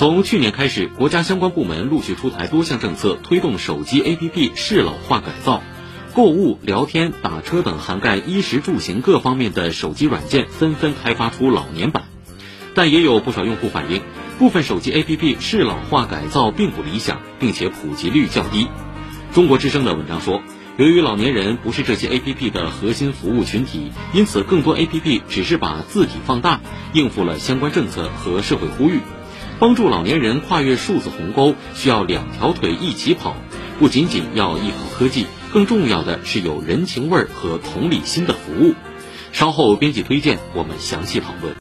从去年开始，国家相关部门陆续出台多项政策，推动手机 APP 适老化改造。购物、聊天、打车等涵盖衣食住行各方面的手机软件纷纷开发出老年版，但也有不少用户反映，部分手机 APP 适老化改造并不理想，并且普及率较低。中国之声的文章说，由于老年人不是这些 APP 的核心服务群体，因此更多 APP 只是把字体放大，应付了相关政策和社会呼吁。帮助老年人跨越数字鸿沟，需要两条腿一起跑，不仅仅要依靠科技。更重要的是有人情味儿和同理心的服务。稍后编辑推荐，我们详细讨论。